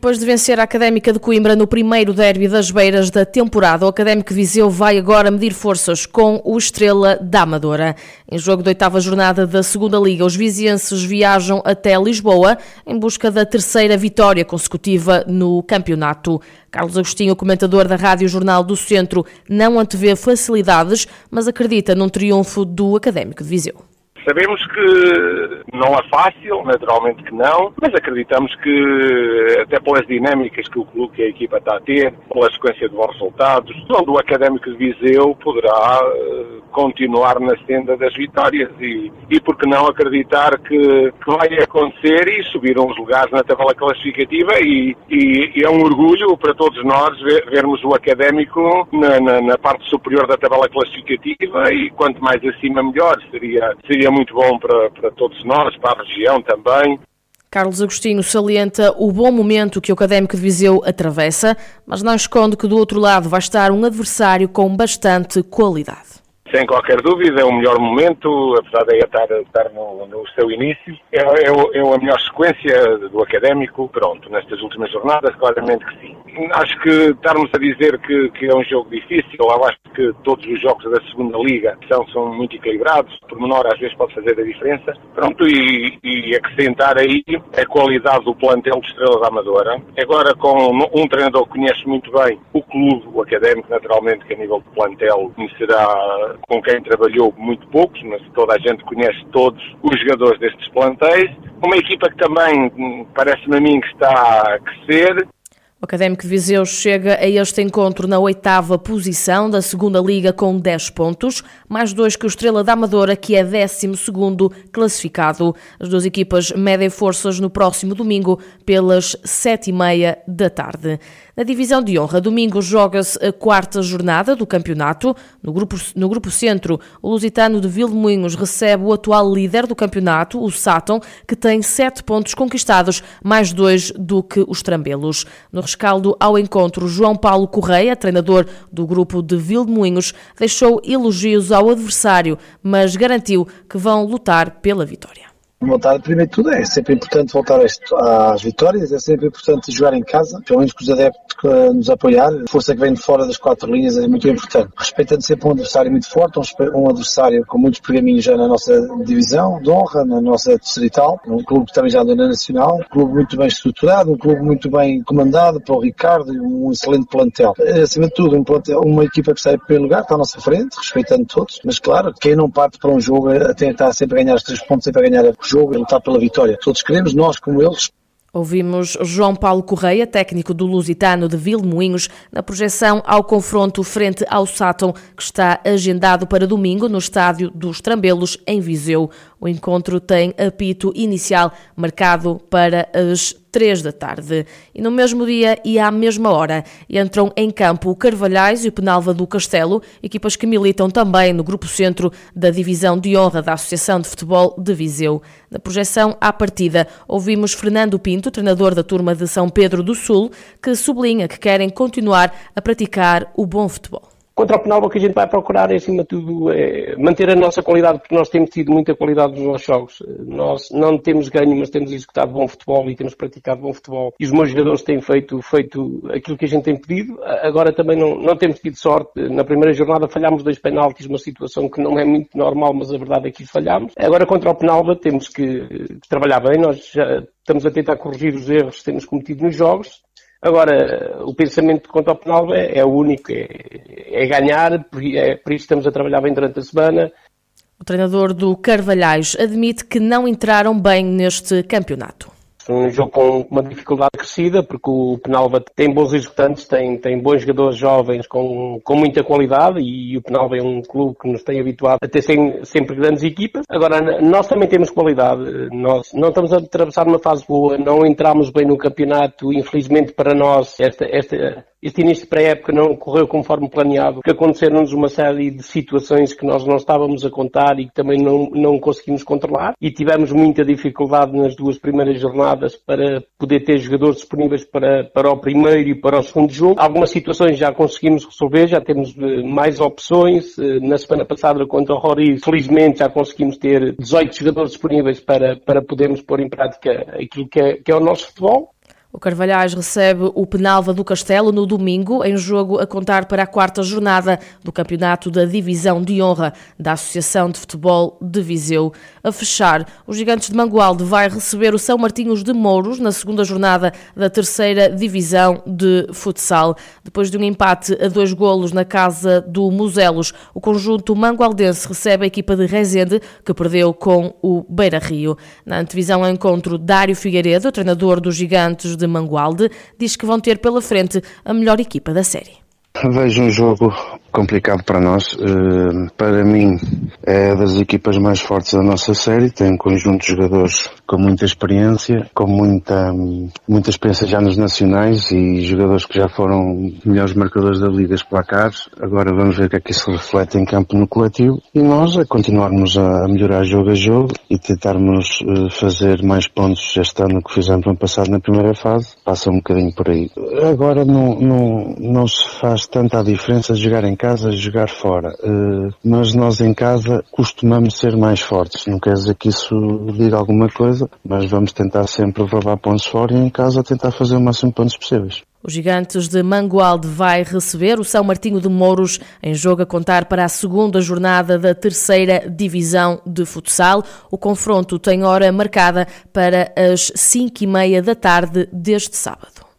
Depois de vencer a Académica de Coimbra no primeiro derby das beiras da temporada, o Académico Viseu vai agora medir forças com o Estrela da Amadora. Em jogo da oitava jornada da Segunda Liga, os vizienses viajam até Lisboa em busca da terceira vitória consecutiva no campeonato. Carlos Agostinho, comentador da Rádio Jornal do Centro, não antevê facilidades, mas acredita num triunfo do Académico de Viseu. Sabemos que não é fácil, naturalmente que não, mas acreditamos que, até pelas dinâmicas que o clube e a equipa está a ter, pela sequência de bons resultados, o Académico de Viseu poderá eh, continuar na senda das vitórias e, e por que não acreditar que, que vai acontecer e subir uns lugares na tabela classificativa e, e, e é um orgulho para todos nós ver, vermos o Académico na, na, na, parte superior da tabela classificativa e quanto mais acima melhor, seria, seria é muito bom para, para todos nós, para a região também. Carlos Agostinho salienta o bom momento que o Académico de Viseu atravessa, mas não esconde que do outro lado vai estar um adversário com bastante qualidade. Sem qualquer dúvida, é o melhor momento, apesar de estar, estar no, no, seu início. É, é, é, a melhor sequência do académico, pronto, nestas últimas jornadas, claramente que sim. Acho que estarmos a dizer que, que é um jogo difícil, eu acho que todos os jogos da segunda liga são, são muito equilibrados, por menor às vezes pode fazer a diferença. Pronto, e, e acrescentar aí a qualidade do plantel de Estrela da Amadora. Agora com um treinador que conhece muito bem o clube, o académico, naturalmente, que a nível de plantel conhecerá com quem trabalhou muito poucos, mas toda a gente conhece todos os jogadores destes plantéis. Uma equipa que também hum, parece-me a mim que está a crescer. O Académico de Viseu chega a este encontro na oitava posição da segunda liga com 10 pontos, mais dois que o Estrela da Amadora, que é 12 segundo classificado. As duas equipas medem forças no próximo domingo pelas sete e meia da tarde. Na divisão de honra, domingo joga-se a quarta jornada do campeonato. No grupo, no grupo centro, o Lusitano de Vilmoinhos recebe o atual líder do campeonato, o Sátão, que tem sete pontos conquistados, mais dois do que os Trambelos. No rescaldo ao encontro, João Paulo Correia, treinador do grupo de Vilmoinhos, deixou elogios ao adversário, mas garantiu que vão lutar pela vitória vontade, primeiro tudo, é sempre importante voltar às vitórias, é sempre importante jogar em casa, pelo menos com os adeptos nos apoiar, a força que vem de fora das quatro linhas é muito importante. Respeitando sempre um adversário muito forte, um adversário com muitos pergaminhos já na nossa divisão de honra, na nossa distrital, um clube que também já anda na nacional, um clube muito bem estruturado, um clube muito bem comandado pelo Ricardo, um excelente plantel. Acima de tudo, um plantel, uma equipa que sai primeiro lugar, está à nossa frente, respeitando todos, mas claro, quem não parte para um jogo a tentar sempre ganhar os três pontos, sempre a ganhar o jogo, a lutar pela vitória. Todos queremos, nós como eles, Ouvimos João Paulo Correia, técnico do Lusitano de Vilmoinhos, na projeção ao confronto frente ao Sátão, que está agendado para domingo no estádio dos Trambelos, em Viseu. O encontro tem apito inicial marcado para as três da tarde. E no mesmo dia e à mesma hora entram em campo o Carvalhais e o Penalva do Castelo, equipas que militam também no grupo centro da divisão de honra da Associação de Futebol de Viseu. Na projeção à partida, ouvimos Fernando Pinto, treinador da turma de São Pedro do Sul, que sublinha que querem continuar a praticar o bom futebol. Contra o penal, o que a gente vai procurar é, acima de tudo, é manter a nossa qualidade, porque nós temos tido muita qualidade nos nossos jogos. Nós não temos ganho, mas temos executado bom futebol e temos praticado bom futebol. E os meus jogadores têm feito, feito aquilo que a gente tem pedido. Agora também não, não temos tido sorte. Na primeira jornada falhámos dois penaltis, uma situação que não é muito normal, mas a verdade é que falhámos. Agora, contra o Penalva, temos que trabalhar bem. Nós já estamos a tentar corrigir os erros que temos cometido nos jogos Agora, o pensamento quanto ao penal é, é o único, é, é ganhar, é, por isso estamos a trabalhar bem durante a semana. O treinador do Carvalhais admite que não entraram bem neste campeonato. Um jogo com uma dificuldade crescida, porque o Penalva tem bons executantes, tem, tem bons jogadores jovens com, com muita qualidade e o Penalva é um clube que nos tem habituado a ter sempre, sempre grandes equipas. Agora, nós também temos qualidade. Nós não estamos a atravessar uma fase boa, não entramos bem no campeonato, infelizmente para nós, esta, esta este início de pré-época não correu conforme planeado, porque aconteceram-nos uma série de situações que nós não estávamos a contar e que também não, não conseguimos controlar e tivemos muita dificuldade nas duas primeiras jornadas para poder ter jogadores disponíveis para, para o primeiro e para o segundo jogo. Algumas situações já conseguimos resolver, já temos eh, mais opções. Eh, na semana passada contra o Rory, felizmente já conseguimos ter 18 jogadores disponíveis para, para podermos pôr em prática aquilo que é, que é o nosso futebol. O Carvalhais recebe o Penalva do Castelo no domingo, em jogo a contar para a quarta jornada do Campeonato da Divisão de Honra da Associação de Futebol de Viseu. A fechar, os Gigantes de Mangualde vai receber o São Martinhos de Mouros na segunda jornada da terceira Divisão de Futsal. Depois de um empate a dois golos na casa do Muselos, o conjunto mangualdense recebe a equipa de Rezende, que perdeu com o Beira Rio. Na antevisão ao encontro, Dário Figueiredo, treinador dos Gigantes de Mangualde, diz que vão ter pela frente a melhor equipa da série. Vejo um jogo complicado para nós. Eh, para mim, é das equipas mais fortes da nossa série. Tem um conjunto de jogadores com muita experiência, com muita, muita experiência já nos nacionais e jogadores que já foram melhores marcadores da Liga placares. Agora vamos ver o que é que isso reflete em campo no coletivo. E nós a continuarmos a melhorar jogo a jogo e tentarmos eh, fazer mais pontos este ano que fizemos no ano passado na primeira fase. Passa um bocadinho por aí. Agora não, não, não se faz tanta diferença de jogar em casa jogar fora. Uh, mas nós em casa costumamos ser mais fortes. Não quer dizer que isso diga alguma coisa, mas vamos tentar sempre levar pontos fora e em casa tentar fazer o máximo de pontos possíveis. Os Gigantes de Mangualde vai receber o São Martinho de Mouros em jogo a contar para a segunda jornada da terceira divisão de futsal. O confronto tem hora marcada para as cinco e meia da tarde deste sábado.